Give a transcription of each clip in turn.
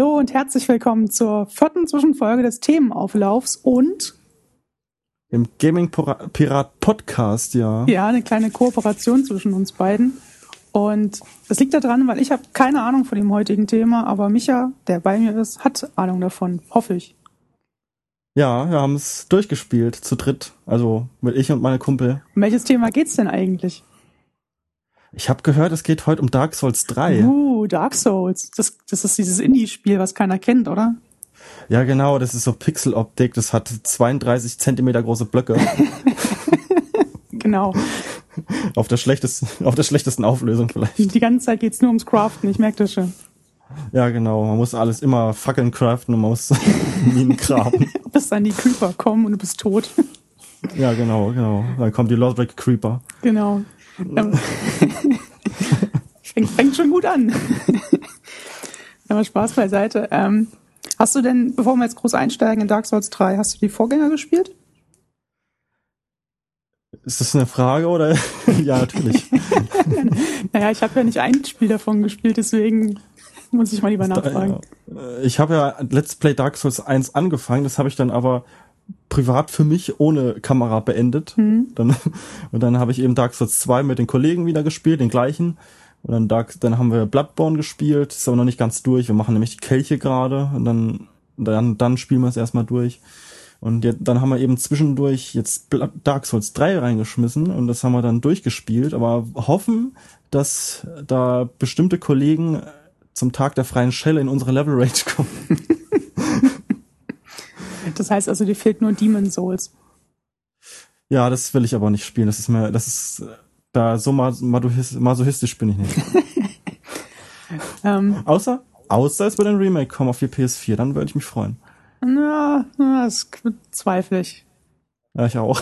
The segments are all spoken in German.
Hallo und herzlich willkommen zur vierten Zwischenfolge des Themenauflaufs und im Gaming Pirat Podcast, ja. Ja, eine kleine Kooperation zwischen uns beiden. Und das liegt daran, weil ich habe keine Ahnung von dem heutigen Thema, aber Micha, der bei mir ist, hat Ahnung davon, hoffe ich. Ja, wir haben es durchgespielt, zu dritt. Also mit ich und meine Kumpel. Um welches Thema geht's denn eigentlich? Ich habe gehört, es geht heute um Dark Souls 3. Uh, Dark Souls. Das, das ist dieses Indie-Spiel, was keiner kennt, oder? Ja, genau, das ist so Pixeloptik, das hat 32 Zentimeter große Blöcke. genau. Auf der schlechtesten, auf der schlechtesten Auflösung vielleicht. Die ganze Zeit geht's nur ums Craften, ich merke das schon. Ja, genau. Man muss alles immer Fackeln craften und man muss Minen graben. Bis dann die Creeper kommen und du bist tot. Ja, genau, genau. Dann kommt die Lothric Creeper. Genau. Fängt, fängt schon gut an. Aber Spaß beiseite. Ähm, hast du denn, bevor wir jetzt groß einsteigen in Dark Souls 3, hast du die Vorgänger gespielt? Ist das eine Frage oder? ja, natürlich. naja, ich habe ja nicht ein Spiel davon gespielt, deswegen muss ich mal lieber nachfragen. Ich habe ja Let's Play Dark Souls 1 angefangen, das habe ich dann aber privat für mich ohne Kamera beendet. Mhm. Dann, und dann habe ich eben Dark Souls 2 mit den Kollegen wieder gespielt, den gleichen. Und dann, Dark, dann haben wir Bloodborne gespielt, ist aber noch nicht ganz durch. Wir machen nämlich die Kelche gerade und dann, dann, dann spielen wir es erstmal durch. Und jetzt, dann haben wir eben zwischendurch jetzt Dark Souls 3 reingeschmissen und das haben wir dann durchgespielt, aber hoffen, dass da bestimmte Kollegen zum Tag der freien Schelle in unsere Level Range kommen. das heißt also, dir fehlt nur Demon Souls. Ja, das will ich aber nicht spielen. Das ist mir, das ist, da so masochistisch bin ich nicht. ähm, außer, außer es wird ein Remake kommen auf die PS4, dann würde ich mich freuen. Na, das zweifle ich. Ja, ich auch.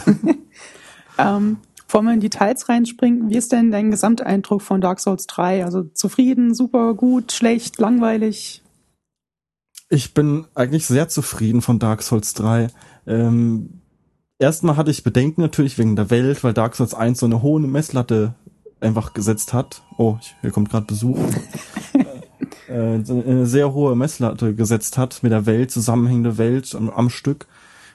ähm, bevor wir in Details reinspringen, wie ist denn dein Gesamteindruck von Dark Souls 3? Also zufrieden, super, gut, schlecht, langweilig? Ich bin eigentlich sehr zufrieden von Dark Souls 3. Ähm, erstmal hatte ich Bedenken natürlich wegen der Welt, weil Dark Souls 1 so eine hohe Messlatte einfach gesetzt hat. Oh, hier kommt gerade Besuch. äh, eine sehr hohe Messlatte gesetzt hat mit der Welt, zusammenhängende Welt am, am Stück.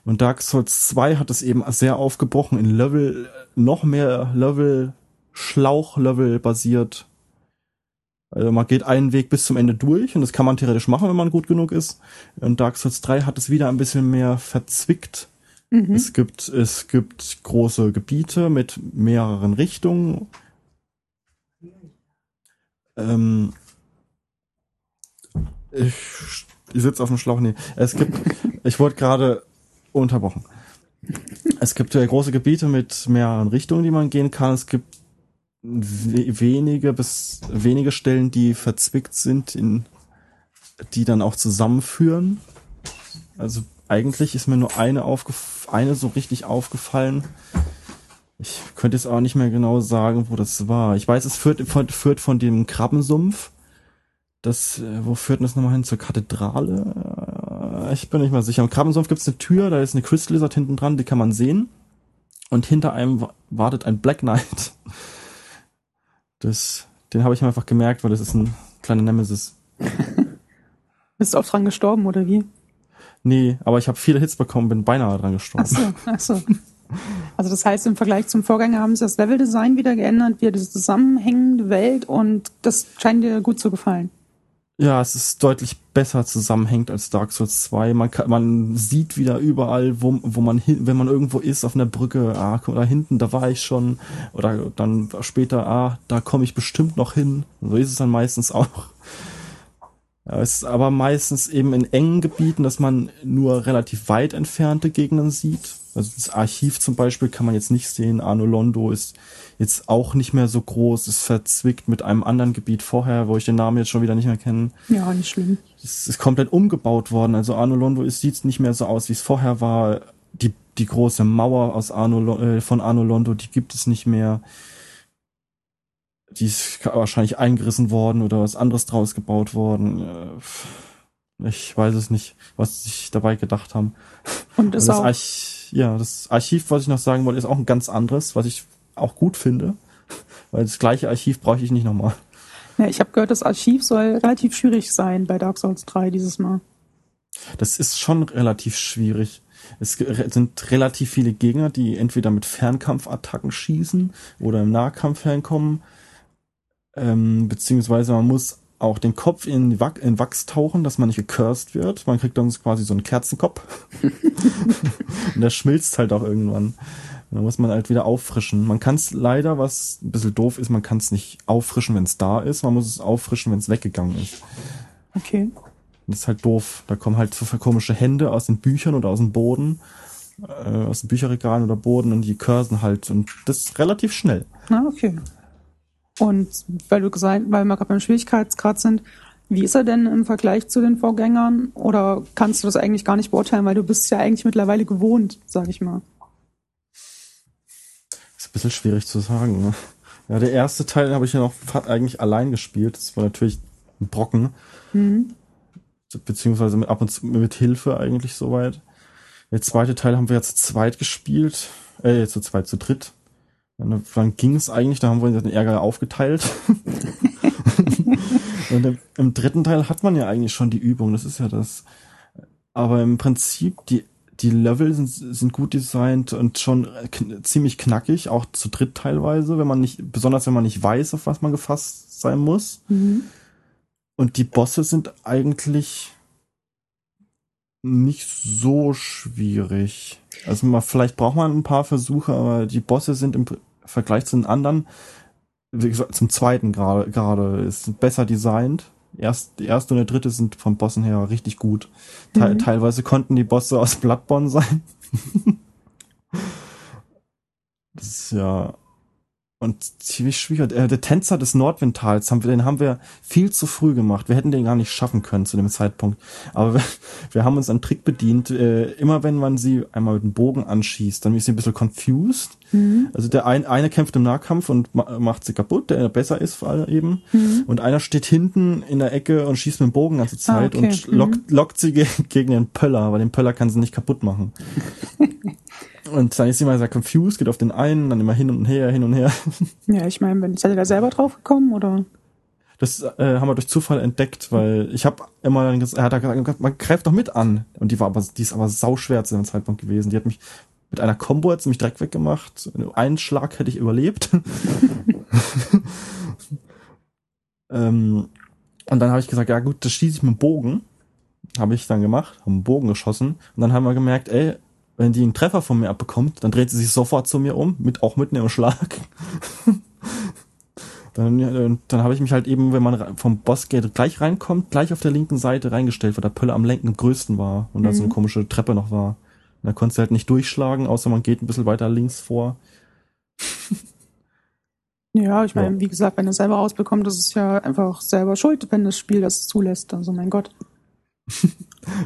Und Dark Souls 2 hat es eben sehr aufgebrochen in Level, noch mehr Level, Schlauch-Level basiert. Also man geht einen Weg bis zum Ende durch und das kann man theoretisch machen, wenn man gut genug ist. Und Dark Souls 3 hat es wieder ein bisschen mehr verzwickt. Mhm. Es gibt, es gibt große Gebiete mit mehreren Richtungen. Ähm, ich, ich sitze auf dem Schlauch. Nee, es gibt, ich wurde gerade unterbrochen. Es gibt ja große Gebiete mit mehreren Richtungen, die man gehen kann. Es gibt wenige bis wenige Stellen, die verzwickt sind, in die dann auch zusammenführen. Also eigentlich ist mir nur eine aufgef eine so richtig aufgefallen. Ich könnte jetzt auch nicht mehr genau sagen, wo das war. Ich weiß, es führt, führt von dem Krabbensumpf. Das, äh, wo führt denn das nochmal hin? Zur Kathedrale? Ich bin nicht mal sicher. Am Krabbensumpf gibt es eine Tür, da ist eine Crystal Lizard hinten dran, die kann man sehen. Und hinter einem wartet ein Black Knight. Das, den habe ich einfach gemerkt, weil das ist ein kleiner Nemesis. Bist du auch dran gestorben, oder wie? Nee, aber ich habe viele Hits bekommen, bin beinahe dran gestorben. Ach so, ach so. Also das heißt, im Vergleich zum Vorgänger haben sie das Leveldesign wieder geändert, wieder diese zusammenhängende Welt und das scheint dir gut zu gefallen. Ja, es ist deutlich besser zusammenhängt als Dark Souls 2. Man, kann, man sieht wieder überall, wo, wo man hin, wenn man irgendwo ist auf einer Brücke, ah, da hinten, da war ich schon. Oder dann später, ah, da komme ich bestimmt noch hin. So ist es dann meistens auch. Ja, es ist aber meistens eben in engen Gebieten, dass man nur relativ weit entfernte Gegner sieht. Also das Archiv zum Beispiel kann man jetzt nicht sehen. Arno Londo ist jetzt auch nicht mehr so groß, ist verzwickt mit einem anderen Gebiet vorher, wo ich den Namen jetzt schon wieder nicht mehr kenne. Ja, nicht schlimm. Es ist komplett umgebaut worden. Also Arno Londo sieht nicht mehr so aus, wie es vorher war. Die, die große Mauer aus Arno, äh, von Arno Londo, die gibt es nicht mehr. Die ist wahrscheinlich eingerissen worden oder was anderes draus gebaut worden. Äh, ich weiß es nicht, was sie sich dabei gedacht haben. Und ist das auch Arch ja, das Archiv, was ich noch sagen wollte, ist auch ein ganz anderes, was ich auch gut finde, weil das gleiche Archiv brauche ich nicht nochmal. Ja, ich habe gehört, das Archiv soll relativ schwierig sein bei Dark Souls 3 dieses Mal. Das ist schon relativ schwierig. Es sind relativ viele Gegner, die entweder mit Fernkampfattacken schießen oder im Nahkampf herkommen. Ähm, beziehungsweise man muss auch den Kopf in, Wach, in Wachs tauchen, dass man nicht gecursed wird. Man kriegt dann quasi so einen Kerzenkopf. und der schmilzt halt auch irgendwann. Da muss man halt wieder auffrischen. Man kann es leider, was ein bisschen doof ist, man kann es nicht auffrischen, wenn es da ist. Man muss es auffrischen, wenn es weggegangen ist. Okay. Das ist halt doof. Da kommen halt so komische Hände aus den Büchern oder aus dem Boden, äh, aus den Bücherregalen oder Boden und die cursen halt. Und das ist relativ schnell. Ah, okay. Und weil du gesagt, weil wir gerade beim Schwierigkeitsgrad sind, wie ist er denn im Vergleich zu den Vorgängern? Oder kannst du das eigentlich gar nicht beurteilen, weil du bist ja eigentlich mittlerweile gewohnt, sag ich mal. Ist ein bisschen schwierig zu sagen. Ne? Ja, der erste Teil habe ich ja noch eigentlich allein gespielt. Das war natürlich ein Brocken. Mhm. Beziehungsweise mit, ab und zu mit Hilfe eigentlich soweit. Der zweite Teil haben wir jetzt zu zweit gespielt. Äh, zu zweit, zu dritt. Und dann ging es eigentlich, da haben wir den Ärger aufgeteilt. und im, im, dritten Teil hat man ja eigentlich schon die Übung, das ist ja das. Aber im Prinzip, die, die Level sind, sind gut designt und schon kn ziemlich knackig, auch zu dritt teilweise, wenn man nicht, besonders wenn man nicht weiß, auf was man gefasst sein muss. Mhm. Und die Bosse sind eigentlich nicht so schwierig. Also mal, vielleicht braucht man ein paar Versuche, aber die Bosse sind im Vergleich zu den anderen, wie gesagt, zum zweiten gerade, gerade ist besser designt. Erst, die erste und der dritte sind vom Bossen her richtig gut. Te mhm. Teilweise konnten die Bosse aus Bloodborne sein. das ist ja und ziemlich schwierig. Äh, der Tänzer des Nordwindtals, haben wir, den haben wir viel zu früh gemacht. Wir hätten den gar nicht schaffen können zu dem Zeitpunkt. Aber wir, wir haben uns einen Trick bedient. Äh, immer wenn man sie einmal mit dem Bogen anschießt, dann ist sie ein bisschen confused. Mhm. Also der ein, eine kämpft im Nahkampf und ma macht sie kaputt, der besser ist vor allem eben. Mhm. Und einer steht hinten in der Ecke und schießt mit dem Bogen ganze Zeit ah, okay. und lockt, mhm. lockt sie ge gegen den Pöller, weil den Pöller kann sie nicht kaputt machen. Und dann ist sie mal sehr confused, geht auf den einen, dann immer hin und her, hin und her. Ja, ich meine, seid ihr da selber drauf gekommen oder? Das äh, haben wir durch Zufall entdeckt, weil ich habe immer dann gesagt, er hat gesagt, man greift doch mit an. Und die war aber, die ist aber sauschwer zu dem Zeitpunkt gewesen. Die hat mich mit einer Combo hat sie mich direkt weggemacht. Einen Schlag hätte ich überlebt. ähm, und dann habe ich gesagt, ja gut, das schieße ich mit dem Bogen. Habe ich dann gemacht, haben einen Bogen geschossen. Und dann haben wir gemerkt, ey, wenn die einen Treffer von mir abbekommt, dann dreht sie sich sofort zu mir um, mit auch mitten im Schlag. dann, dann, habe ich mich halt eben, wenn man vom Bossgate gleich reinkommt, gleich auf der linken Seite reingestellt, wo der Pölle am Lenken am größten war und mhm. da so eine mhm. komische Treppe noch war. Und da konntest du halt nicht durchschlagen, außer man geht ein bisschen weiter links vor. ja, ich meine, ja. wie gesagt, wenn er selber rausbekommt, das ist ja einfach selber schuld, wenn das Spiel das zulässt. Also mein Gott.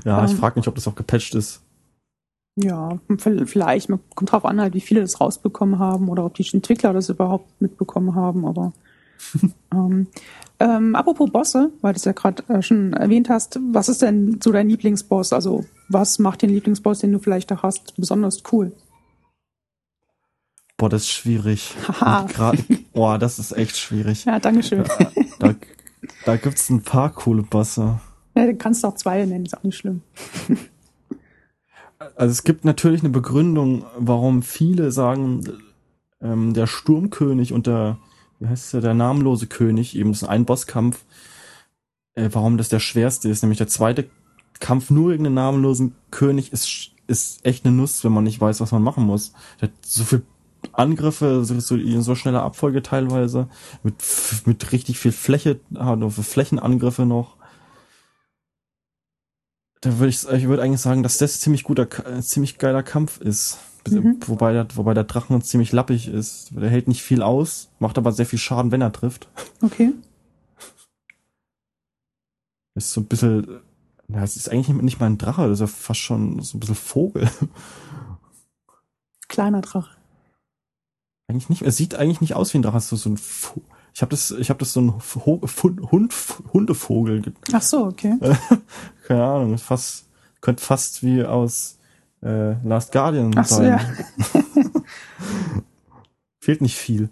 ja, ähm, ich frage mich, ob das auch gepatcht ist. Ja, vielleicht. Man kommt drauf an, halt, wie viele das rausbekommen haben oder ob die Entwickler das überhaupt mitbekommen haben. Aber ähm, ähm, apropos Bosse, weil du es ja gerade äh, schon erwähnt hast, was ist denn so dein Lieblingsboss? Also was macht den Lieblingsboss, den du vielleicht da hast, besonders cool? Boah, das ist schwierig. Haha. boah, das ist echt schwierig. Ja, dankeschön. Da, da, da gibt's ein paar coole Bosse. Ja, du kannst auch zwei nennen, ist auch nicht schlimm. also es gibt natürlich eine Begründung, warum viele sagen, ähm, der Sturmkönig und der, wie heißt der, der namenlose König, eben das ist ein Bosskampf, äh, warum das der schwerste ist. Nämlich der zweite Kampf nur gegen den namenlosen König ist, ist echt eine Nuss, wenn man nicht weiß, was man machen muss. Der hat so viel Angriffe, so, so, so schneller Abfolge teilweise, mit, mit richtig viel Fläche, also Flächenangriffe noch da würde ich, ich würde eigentlich sagen, dass das ziemlich guter, äh, ziemlich geiler Kampf ist. Mhm. Wobei, der, wobei der Drachen ziemlich lappig ist. Der hält nicht viel aus, macht aber sehr viel Schaden, wenn er trifft. Okay. Ist so ein bisschen, ja, es ist eigentlich nicht mal ein Drache, das ist ja fast schon so ein bisschen Vogel. Kleiner Drache. Eigentlich nicht, er sieht eigentlich nicht aus wie ein Drache, so, so ein, ich habe das, ich habe das so ein Hund, Hund, Hundevogel. Ach so, okay. Keine Ahnung, fast könnte fast wie aus äh, Last Guardian Ach so, sein. Ja. Fehlt nicht viel.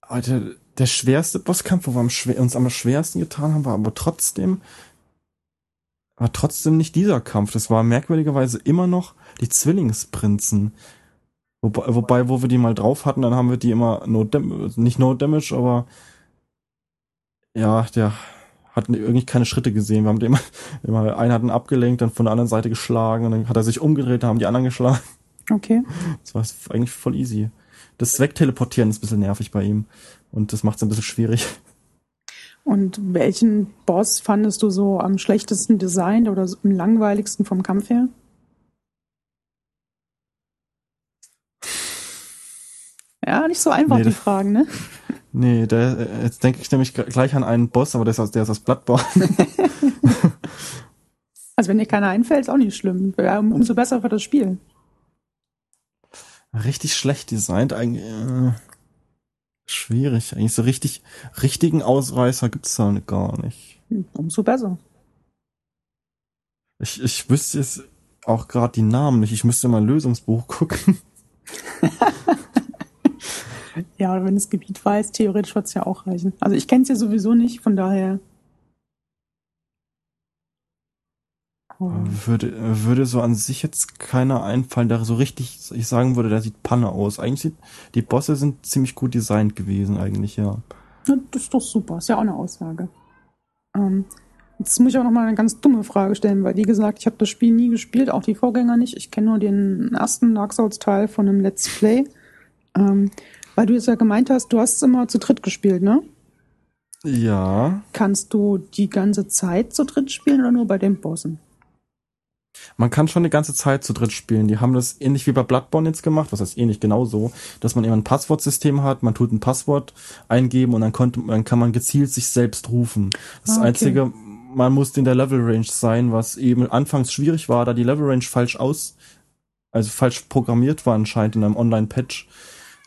Aber der, der schwerste Bosskampf, wo wir am schwer, uns am schwersten getan haben, war aber trotzdem, war trotzdem nicht dieser Kampf. Das war merkwürdigerweise immer noch die Zwillingsprinzen. Wobei, wobei, wo wir die mal drauf hatten, dann haben wir die immer no damage, nicht no damage, aber ja, der hat irgendwie keine Schritte gesehen. Wir haben den immer, immer, einen hat ihn abgelenkt, dann von der anderen Seite geschlagen und dann hat er sich umgedreht, dann haben die anderen geschlagen. Okay. Das war eigentlich voll easy. Das Wegteleportieren ist ein bisschen nervig bei ihm und das macht es ein bisschen schwierig. Und welchen Boss fandest du so am schlechtesten designt oder am langweiligsten vom Kampf her? Ja, nicht so einfach, nee, die Fragen, ne? Nee, der, jetzt denke ich nämlich gleich an einen Boss, aber der ist aus, der ist aus Bloodborne. also wenn dir keiner einfällt, ist auch nicht schlimm. Umso besser für das Spiel. Richtig schlecht designt, eigentlich. Äh, schwierig. Eigentlich so richtig, richtigen Ausreißer gibt's da gar nicht. Umso besser. Ich, ich wüsste jetzt auch gerade die Namen nicht. Ich müsste mal Lösungsbuch gucken. Ja, wenn das Gebiet weiß, theoretisch wird es ja auch reichen. Also ich kenne es ja sowieso nicht, von daher. Oh. Würde, würde so an sich jetzt keiner einfallen, der so richtig, ich sagen würde, der sieht Panne aus. Eigentlich sieht, die Bosse sind ziemlich gut designt gewesen, eigentlich, ja. ja das ist doch super, ist ja auch eine Aussage. Ähm, jetzt muss ich auch noch mal eine ganz dumme Frage stellen, weil wie gesagt, ich habe das Spiel nie gespielt, auch die Vorgänger nicht. Ich kenne nur den ersten Dark Souls Teil von einem Let's Play. Ähm, weil du jetzt ja gemeint hast, du hast es immer zu dritt gespielt, ne? Ja. Kannst du die ganze Zeit zu dritt spielen oder nur bei den Bossen? Man kann schon die ganze Zeit zu dritt spielen. Die haben das ähnlich wie bei Bloodborne jetzt gemacht, was heißt ähnlich genauso, dass man immer ein Passwortsystem hat, man tut ein Passwort eingeben und dann, konnte, dann kann man gezielt sich selbst rufen. Das ah, okay. einzige, man muss in der Level Range sein, was eben anfangs schwierig war, da die Level Range falsch aus, also falsch programmiert war anscheinend in einem Online-Patch.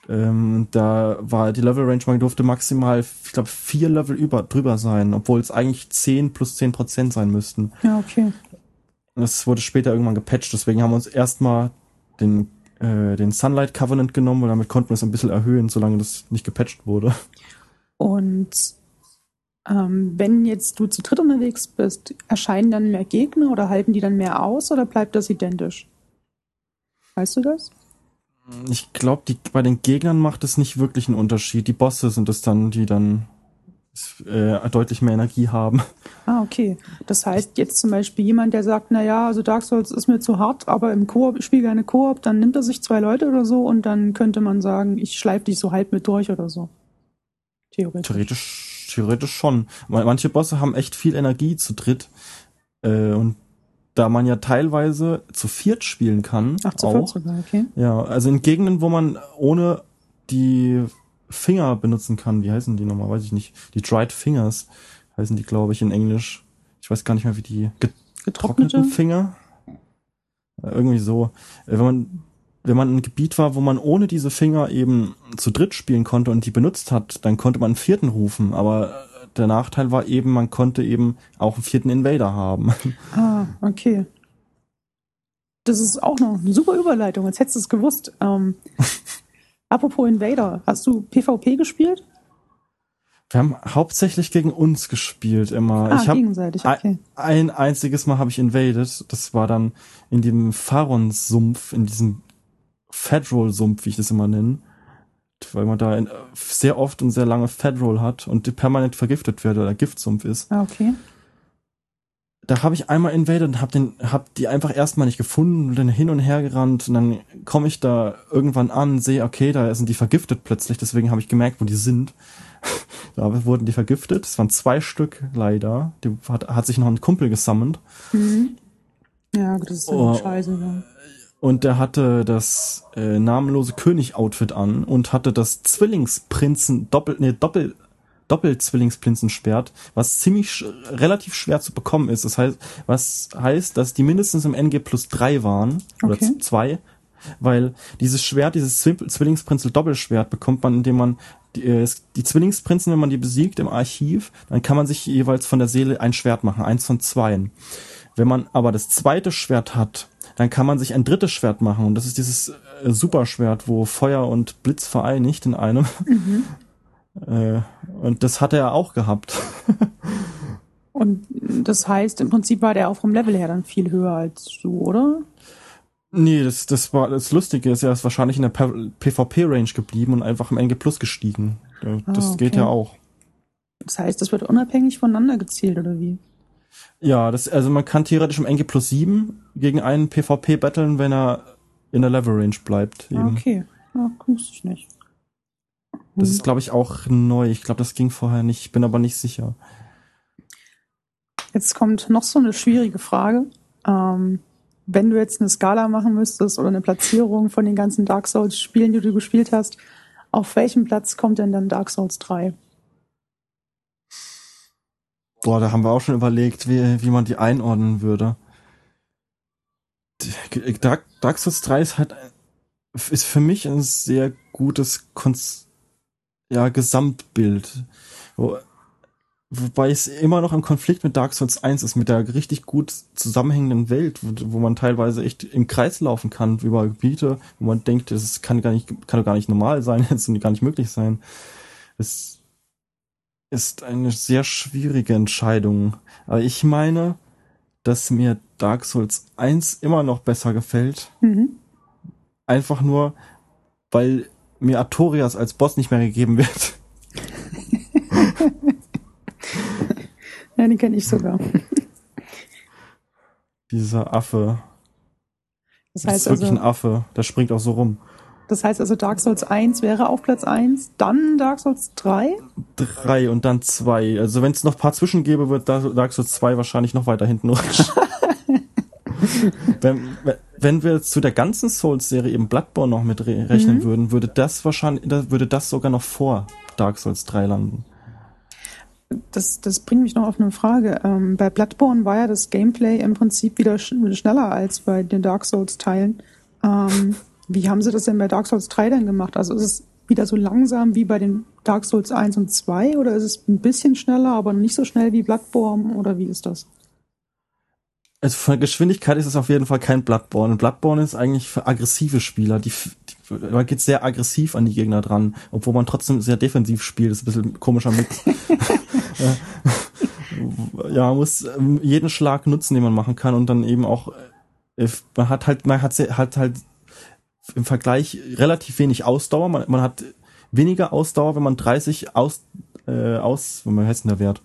Ähm, da war die Level Range, man durfte maximal, ich glaube, vier Level über, drüber sein, obwohl es eigentlich zehn plus zehn Prozent sein müssten. Ja, okay. Das wurde später irgendwann gepatcht, deswegen haben wir uns erstmal den, äh, den Sunlight Covenant genommen und damit konnten wir es ein bisschen erhöhen, solange das nicht gepatcht wurde. Und ähm, wenn jetzt du zu dritt unterwegs bist, erscheinen dann mehr Gegner oder halten die dann mehr aus oder bleibt das identisch? Weißt du das? Ich glaube, bei den Gegnern macht es nicht wirklich einen Unterschied. Die Bosse sind es dann, die dann äh, deutlich mehr Energie haben. Ah, okay. Das heißt, jetzt zum Beispiel jemand, der sagt, na ja, also Dark Souls ist mir zu hart, aber im Koop, ich spiele gerne Koop, dann nimmt er sich zwei Leute oder so und dann könnte man sagen, ich schleife dich so halb mit durch oder so. Theoretisch. Theoretisch, theoretisch schon. Manche Bosse haben echt viel Energie zu dritt. Äh, und da man ja teilweise zu viert spielen kann. Ach, zu viert sogar, okay. Ja, also in Gegenden, wo man ohne die Finger benutzen kann, wie heißen die nochmal, weiß ich nicht. Die Dried Fingers heißen die, glaube ich, in Englisch. Ich weiß gar nicht mehr, wie die getrockneten Finger. Irgendwie so. Äh, wenn man, wenn man ein Gebiet war, wo man ohne diese Finger eben zu dritt spielen konnte und die benutzt hat, dann konnte man einen vierten rufen, aber der Nachteil war eben, man konnte eben auch einen vierten Invader haben. Ah, okay. Das ist auch noch eine super Überleitung, als hättest du es gewusst. Ähm, apropos Invader, hast du PvP gespielt? Wir haben hauptsächlich gegen uns gespielt immer. Ah, ich hab gegenseitig, okay. Ein, ein einziges Mal habe ich invaded. Das war dann in dem Faron-Sumpf, in diesem Federal-Sumpf, wie ich das immer nenne weil man da sehr oft und sehr lange Federal hat und permanent vergiftet wird oder Giftsumpf ist. Ah, okay. Da habe ich einmal invaded und habe den, hab die einfach erstmal nicht gefunden und dann hin und her gerannt und dann komme ich da irgendwann an, sehe, okay, da sind die vergiftet plötzlich, deswegen habe ich gemerkt, wo die sind. da wurden die vergiftet. Es waren zwei Stück leider. Die hat, hat sich noch ein Kumpel gesammelt. Mhm. Ja, das ist so oh, scheiße. Ja. Und der hatte das äh, namenlose König-Outfit an und hatte das Zwillingsprinzen, Doppel, nee, Doppel, Doppel-Zwillingsprinzenschwert, was ziemlich sch relativ schwer zu bekommen ist. Das heißt, was heißt, dass die mindestens im NG plus drei waren, oder okay. zwei, weil dieses Schwert, dieses Zwillingsprinzel Doppelschwert bekommt man, indem man die, äh, die Zwillingsprinzen, wenn man die besiegt im Archiv, dann kann man sich jeweils von der Seele ein Schwert machen, eins von zweien. Wenn man aber das zweite Schwert hat, dann kann man sich ein drittes Schwert machen. Und das ist dieses äh, Superschwert, wo Feuer und Blitz vereinigt in einem. Mhm. Äh, und das hat er auch gehabt. und das heißt, im Prinzip war der auch vom Level her dann viel höher als du, oder? Nee, das, das war das Lustige ist, er ist wahrscheinlich in der PvP-Range geblieben und einfach im NG Plus gestiegen. Das ah, okay. geht ja auch. Das heißt, das wird unabhängig voneinander gezählt, oder wie? Ja, das, also man kann theoretisch im NG Plus 7 gegen einen PvP battlen, wenn er in der Level Range bleibt. Eben. Okay, ja, wusste ich nicht. Das ist, glaube ich, auch neu. Ich glaube, das ging vorher nicht. Ich bin aber nicht sicher. Jetzt kommt noch so eine schwierige Frage. Ähm, wenn du jetzt eine Skala machen müsstest oder eine Platzierung von den ganzen Dark Souls Spielen, die du gespielt hast, auf welchem Platz kommt denn dann Dark Souls 3? Boah, da haben wir auch schon überlegt, wie, wie man die einordnen würde. Dark, Dark Souls 3 ist halt, ist für mich ein sehr gutes Konz ja, Gesamtbild. Wo, wobei es immer noch im Konflikt mit Dark Souls 1 ist, mit der richtig gut zusammenhängenden Welt, wo, wo man teilweise echt im Kreis laufen kann über Gebiete, wo man denkt, das kann gar nicht, kann gar nicht normal sein, jetzt und gar nicht möglich sein. Es ist eine sehr schwierige Entscheidung. Aber ich meine, dass mir Dark Souls 1 immer noch besser gefällt. Mhm. Einfach nur, weil mir Artorias als Boss nicht mehr gegeben wird. ja, den kenne ich sogar. Dieser Affe. Das, heißt das ist wirklich also, ein Affe. Der springt auch so rum. Das heißt also Dark Souls 1 wäre auf Platz 1, dann Dark Souls 3? 3 und dann 2. Also wenn es noch ein paar Zwischen gäbe, wird Dark Souls 2 wahrscheinlich noch weiter hinten rutschen. wenn, wenn wir zu der ganzen Souls-Serie eben Bloodborne noch mit rechnen mhm. würden, würde das wahrscheinlich, würde das sogar noch vor Dark Souls 3 landen. Das, das bringt mich noch auf eine Frage. Ähm, bei Bloodborne war ja das Gameplay im Prinzip wieder sch schneller als bei den Dark Souls-Teilen. Ähm, wie haben sie das denn bei Dark Souls 3 dann gemacht? Also ist es wieder so langsam wie bei den Dark Souls 1 und 2 oder ist es ein bisschen schneller, aber nicht so schnell wie Bloodborne oder wie ist das? Also von der Geschwindigkeit ist es auf jeden Fall kein Bloodborne. Bloodborne ist eigentlich für aggressive Spieler. Die, die, man geht sehr aggressiv an die Gegner dran, obwohl man trotzdem sehr defensiv spielt. Das ist ein bisschen ein komischer Mix. ja, man muss ähm, jeden Schlag nutzen, den man machen kann und dann eben auch äh, man hat halt man hat, hat halt im Vergleich relativ wenig Ausdauer. Man, man hat weniger Ausdauer, wenn man 30 aus äh, aus, wie heißt denn der Wert?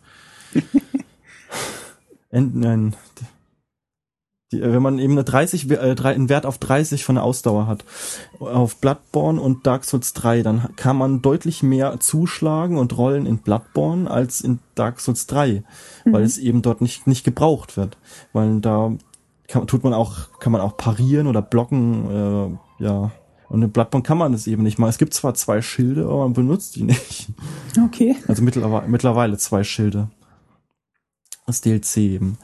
Nein, die, äh, wenn man eben eine 30, äh, einen Wert auf 30 von der Ausdauer hat, auf Bloodborne und Dark Souls 3, dann kann man deutlich mehr zuschlagen und rollen in Bloodborne als in Dark Souls 3, mhm. weil es eben dort nicht, nicht gebraucht wird. Weil da kann, tut man auch, kann man auch parieren oder blocken, äh, ja. Und in Bloodborne kann man das eben nicht mal. Es gibt zwar zwei Schilde, aber man benutzt die nicht. Okay. Also mittlerweile, mittlerweile zwei Schilde. Das DLC eben.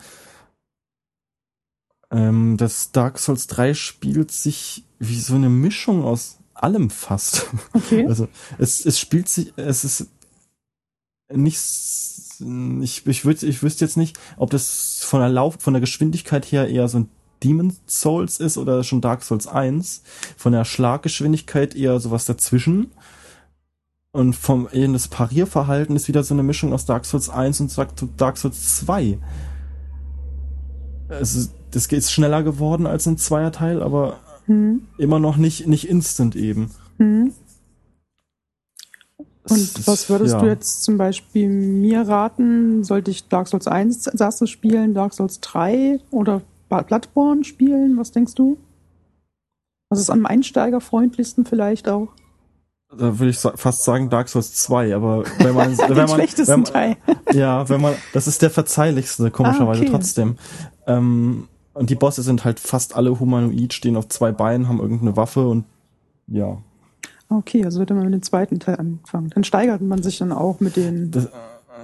Ähm, das Dark Souls 3 spielt sich wie so eine Mischung aus allem fast. Okay. Also es, es spielt sich, es ist nicht, ich, ich, würd, ich wüsste jetzt nicht, ob das von der Lauf, von der Geschwindigkeit her eher so ein Demon Souls ist oder schon Dark Souls 1. Von der Schlaggeschwindigkeit eher sowas dazwischen. Und vom eben das Parierverhalten ist wieder so eine Mischung aus Dark Souls 1 und Dark Souls 2. Es ist, das ist schneller geworden als ein Zweierteil, aber hm. immer noch nicht, nicht instant eben. Hm. Und was würdest ja. du jetzt zum Beispiel mir raten? Sollte ich Dark Souls 1 als erstes spielen, Dark Souls 3 oder Bloodborne spielen? Was denkst du? Was ist am einsteigerfreundlichsten vielleicht auch? Da würde ich fast sagen Dark Souls 2, aber wenn man, wenn man, wenn man Teil. ja, wenn man, das ist der verzeihlichste, komischerweise ah, okay. trotzdem. Ähm, und die Bosse sind halt fast alle humanoid, stehen auf zwei Beinen, haben irgendeine Waffe und ja. Okay, also würde man mit dem zweiten Teil anfangen. Dann steigert man sich dann auch mit den. Das,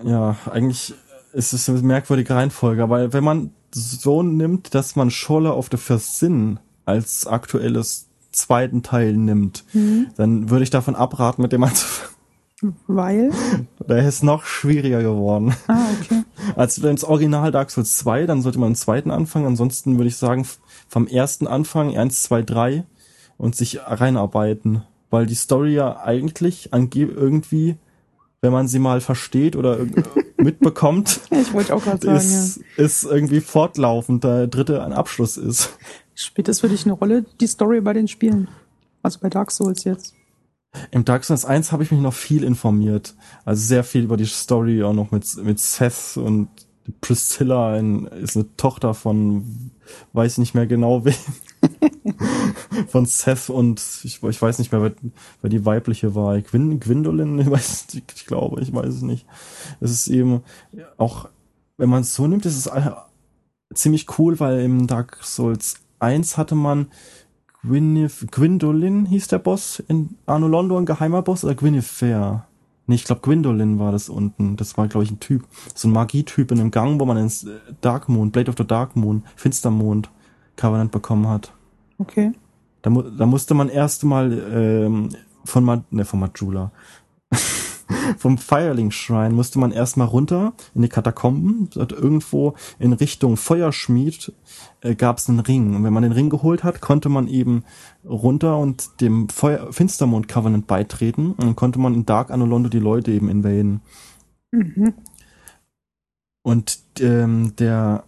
ja, eigentlich ist es eine merkwürdige Reihenfolge, aber wenn man so nimmt, dass man Scholler of the First Sin als aktuelles zweiten Teil nimmt, mhm. dann würde ich davon abraten, mit dem anzufangen. Weil? Der ist noch schwieriger geworden. Ah, okay. Als ins Original Dark Souls 2, dann sollte man im zweiten anfangen. Ansonsten würde ich sagen, vom ersten Anfang 1, 2, 3 und sich reinarbeiten. Weil die Story ja eigentlich irgendwie wenn man sie mal versteht oder mitbekommt, ich wollte auch gerade sagen, ist, ja. ist irgendwie fortlaufend der dritte ein Abschluss ist. Spielt das für dich eine Rolle, die Story bei den Spielen? Also bei Dark Souls jetzt? Im Dark Souls 1 habe ich mich noch viel informiert. Also sehr viel über die Story, auch noch mit, mit Seth und Priscilla ein, ist eine Tochter von, weiß nicht mehr genau wem, von Seth und ich, ich weiß nicht mehr, wer, wer die weibliche war. Gwyn, Gwendolyn, ich weiß, ich glaube, ich weiß es nicht. Es ist eben auch, wenn man es so nimmt, ist es ziemlich cool, weil im Dark Souls 1 hatte man Gwyneth, Gwendolyn hieß der Boss in Arno Londo, ein geheimer Boss, oder Gwyneth Nee, ich glaube Gwendolyn war das unten. Das war, glaube ich, ein Typ. So ein Magietyp in einem Gang, wo man ins äh, Dark Moon, Blade of the Dark Moon, Finstermond Covenant bekommen hat. Okay. Da, da musste man erst mal ähm, von, Ma ne, von Majula, vom Firelink Shrine musste man erstmal runter in die Katakomben. Irgendwo in Richtung Feuerschmied äh, gab es einen Ring. Und wenn man den Ring geholt hat, konnte man eben runter und dem Feuer Finstermond Covenant beitreten. Und dann konnte man in Dark Anolondo die Leute eben invaden. Mhm. Und ähm, der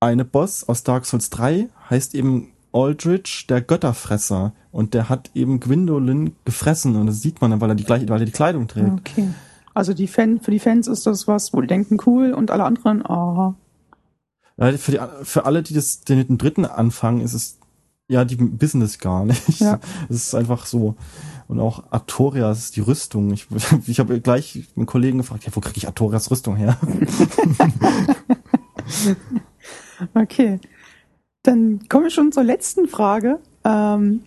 eine Boss aus Dark Souls 3 heißt eben Aldrich, der Götterfresser. Und der hat eben Gwendolyn gefressen. Und das sieht man dann, weil er die, gleiche, weil er die Kleidung trägt. Okay. Also die Fan, für die Fans ist das was, wo die denken, cool, und alle anderen, aha. Ja, für, die, für alle, die das, den, den dritten anfangen, ist es, ja, die wissen das gar nicht. Ja. Es ist einfach so. Und auch Artorias, die Rüstung. Ich, ich habe gleich einen Kollegen gefragt, ja, wo kriege ich Artorias Rüstung her? okay. Dann komme ich schon zur letzten Frage. Ähm,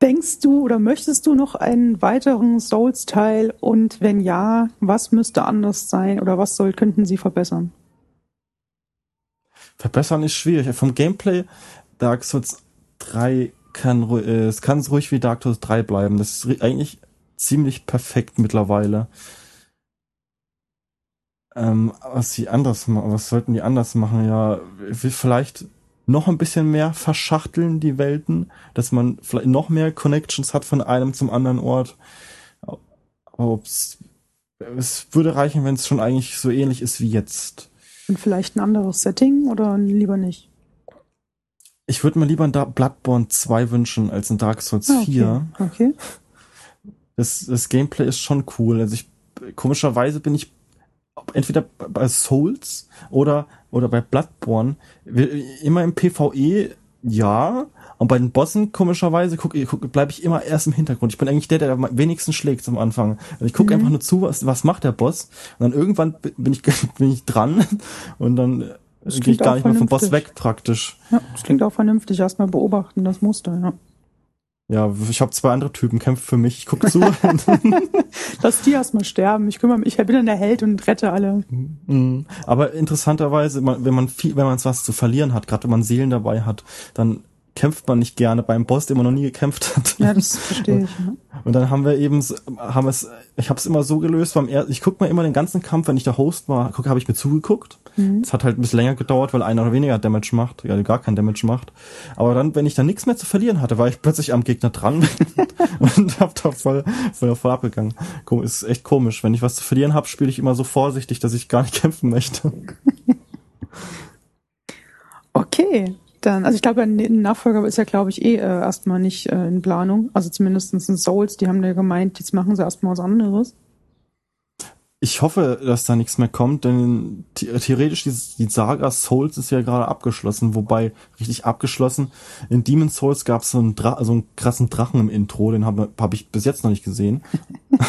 denkst du oder möchtest du noch einen weiteren Souls-Teil? Und wenn ja, was müsste anders sein oder was soll, könnten sie verbessern? Verbessern ist schwierig. Vom Gameplay Dark Souls 3 kann äh, es kann ruhig wie Dark Souls 3 bleiben. Das ist eigentlich ziemlich perfekt mittlerweile. Ähm, was sie anders was sollten die anders machen? Ja, vielleicht noch ein bisschen mehr verschachteln die Welten, dass man vielleicht noch mehr Connections hat von einem zum anderen Ort. Aber es würde reichen, wenn es schon eigentlich so ähnlich ist wie jetzt. Und vielleicht ein anderes Setting oder lieber nicht? Ich würde mir lieber ein Bloodborne 2 wünschen als ein Dark Souls ah, okay. 4. Okay. Das, das Gameplay ist schon cool. Also ich komischerweise bin ich entweder bei Souls oder, oder bei Bloodborne, immer im PvE, ja, und bei den Bossen, komischerweise, guck, guck, bleibe ich immer erst im Hintergrund. Ich bin eigentlich der, der am wenigsten schlägt zum Anfang. Also ich gucke mhm. einfach nur zu, was, was macht der Boss. Und dann irgendwann bin ich, bin ich dran und dann gehe ich gar nicht mehr vom Boss weg praktisch. Ja, das klingt auch vernünftig. Erstmal beobachten, das Muster, ja. Ja, ich habe zwei andere Typen, kämpft für mich, ich gucke zu. Lass die erstmal sterben. Ich kümmere mich, ich bin dann der Held und rette alle. Mhm. Aber interessanterweise, wenn man viel, wenn man was zu verlieren hat, gerade wenn man Seelen dabei hat, dann kämpft man nicht gerne beim Boss, den man noch nie gekämpft hat. Ja, das verstehe ich. Ja. Und dann haben wir eben, haben es, ich habe es immer so gelöst, beim er ich guck mir immer den ganzen Kampf, wenn ich der Host war, guck, habe ich mir zugeguckt. Es mhm. hat halt ein bisschen länger gedauert, weil einer weniger Damage macht, ja gar kein Damage macht. Aber dann, wenn ich da nichts mehr zu verlieren hatte, war ich plötzlich am Gegner dran und hab da voll, voll, voll abgegangen. Ist echt komisch. Wenn ich was zu verlieren habe, spiele ich immer so vorsichtig, dass ich gar nicht kämpfen möchte. Okay, dann, also ich glaube, ein Nachfolger ist ja, glaube ich, eh äh, erstmal nicht äh, in Planung. Also zumindest in Souls, die haben ja gemeint, jetzt machen sie erstmal was anderes. Ich hoffe, dass da nichts mehr kommt, denn theoretisch die, die Saga Souls ist ja gerade abgeschlossen, wobei richtig abgeschlossen. In Demon Souls gab es so einen, Dra so einen krassen Drachen im Intro, den habe hab ich bis jetzt noch nicht gesehen.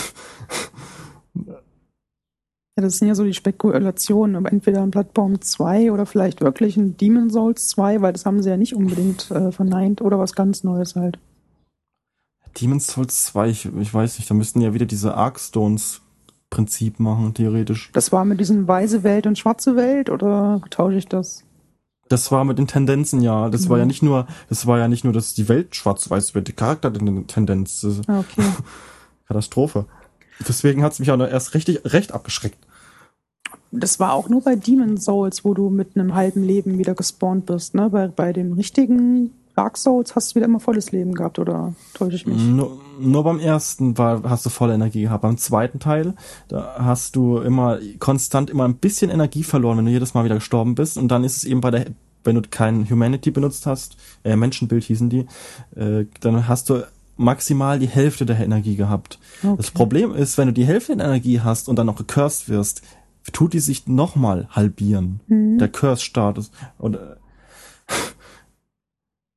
Ja, das sind ja so die Spekulationen, aber entweder ein Bloodborne 2 oder vielleicht wirklich ein Demon Souls 2, weil das haben sie ja nicht unbedingt äh, verneint oder was ganz Neues halt. Demon Souls 2, ich, ich weiß nicht, da müssten ja wieder diese Arkstones Prinzip machen, theoretisch. Das war mit diesem weiße Welt und schwarze Welt oder tausche ich das? Das war mit den Tendenzen, ja. Das mhm. war ja mhm. nicht nur, das war ja nicht nur, dass die Welt schwarz-weiß wird, die Charakter Tendenz. Ah, okay. Katastrophe. Deswegen hat es mich auch erst richtig, recht abgeschreckt. Das war auch nur bei Demon Souls, wo du mit einem halben Leben wieder gespawnt bist, ne? Bei, bei dem richtigen Dark Souls hast du wieder immer volles Leben gehabt, oder täusche ich mich? Nur, nur beim ersten war, hast du volle Energie gehabt. Beim zweiten Teil, da hast du immer konstant immer ein bisschen Energie verloren, wenn du jedes Mal wieder gestorben bist. Und dann ist es eben bei der, wenn du kein Humanity benutzt hast, äh, Menschenbild hießen die, äh, dann hast du maximal die Hälfte der Energie gehabt. Okay. Das Problem ist, wenn du die Hälfte der Energie hast und dann noch gecursed wirst, tut die sich nochmal halbieren. Mhm. Der Curse-Status. Oder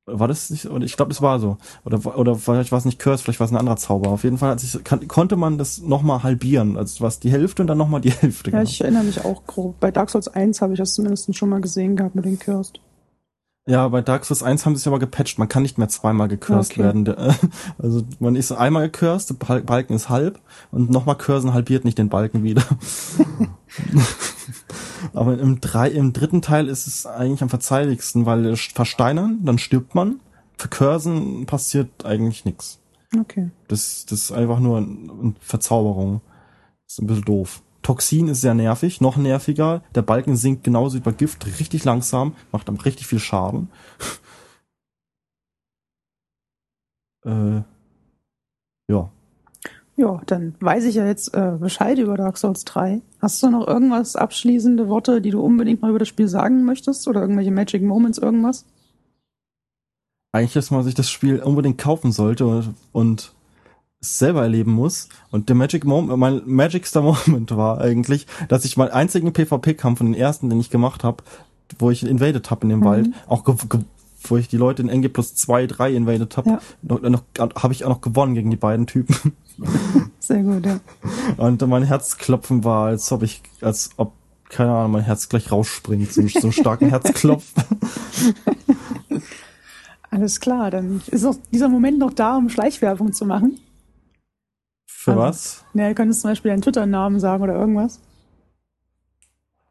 war das nicht, oder ich glaube, das war so. Oder, oder vielleicht war es nicht Curse, vielleicht war es ein anderer Zauber. Auf jeden Fall hat sich, kann, konnte man das nochmal halbieren. Also was die Hälfte und dann nochmal die Hälfte. Ja, genau. ich erinnere mich auch grob. Bei Dark Souls 1 habe ich das zumindest schon mal gesehen gehabt mit den Cursed. Ja, bei Dark Souls 1 haben sie es aber gepatcht. Man kann nicht mehr zweimal gecursed okay. werden. Also man ist einmal gecursed, der Balken ist halb und nochmal cursen halbiert nicht den Balken wieder. aber im, drei, im dritten Teil ist es eigentlich am verzeihlichsten, weil versteinern, dann stirbt man. Vercursen passiert eigentlich nichts. Okay. Das, das ist einfach nur eine Verzauberung. Das ist ein bisschen doof. Toxin ist sehr nervig, noch nerviger. Der Balken sinkt genauso wie bei Gift richtig langsam, macht dann richtig viel Schaden. äh, ja. Ja, dann weiß ich ja jetzt äh, Bescheid über Dark Souls 3. Hast du noch irgendwas abschließende Worte, die du unbedingt mal über das Spiel sagen möchtest? Oder irgendwelche Magic Moments, irgendwas? Eigentlich, dass man sich das Spiel unbedingt kaufen sollte und, und selber erleben muss. Und der Magic Moment, mein Magicster Moment war eigentlich, dass ich meinen einzigen PvP-Kampf von den ersten, den ich gemacht habe, wo ich invaded habe in dem mhm. Wald, auch wo ich die Leute in NG plus 2, 3 invaded habe, ja. noch, noch, habe ich auch noch gewonnen gegen die beiden Typen. Sehr gut, ja. Und mein Herzklopfen war, als ob ich, als ob, keine Ahnung, mein Herz gleich rausspringt, so, so einen starken Herzklopf. Alles klar, dann ist auch dieser Moment noch da, um Schleichwerbung zu machen. Für also, was? Ja, du könntest zum Beispiel deinen Twitter-Namen sagen oder irgendwas.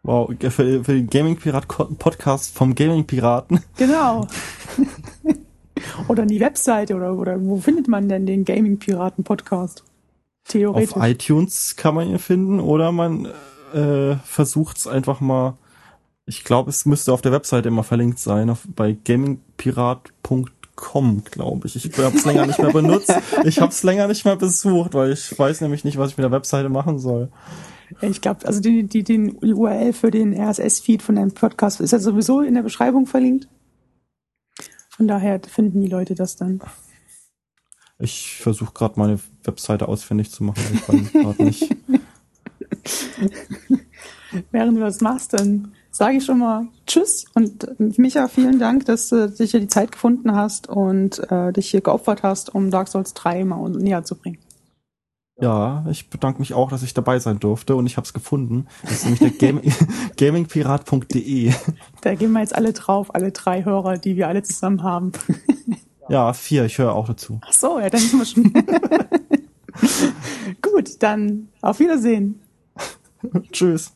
Wow, für, für den Gaming Pirat Podcast vom Gaming Piraten. Genau. oder die Webseite oder, oder wo findet man denn den Gaming Piraten Podcast? Theoretisch. Auf iTunes kann man ihn finden oder man äh, versucht es einfach mal. Ich glaube, es müsste auf der Webseite immer verlinkt sein, auf, bei gamingpirat.com com, glaube ich. Ich habe es länger nicht mehr benutzt. Ich habe es länger nicht mehr besucht, weil ich weiß nämlich nicht, was ich mit der Webseite machen soll. Ich glaube, also die, die, den URL für den RSS-Feed von deinem Podcast ist ja sowieso in der Beschreibung verlinkt. Von daher finden die Leute das dann. Ich versuche gerade meine Webseite ausfindig zu machen. Ich weiß gerade nicht. Während du das machst, dann sage ich schon mal Tschüss und äh, Micha, vielen Dank, dass du dich hier die Zeit gefunden hast und äh, dich hier geopfert hast, um Dark Souls 3 mal näher zu bringen. Ja, ich bedanke mich auch, dass ich dabei sein durfte und ich habe es gefunden. Das ist nämlich der Game gamingpirat.de. Da gehen wir jetzt alle drauf, alle drei Hörer, die wir alle zusammen haben. Ja, vier, ich höre auch dazu. Ach so, ja, dann sind wir schon. Gut, dann auf Wiedersehen. Tschüss.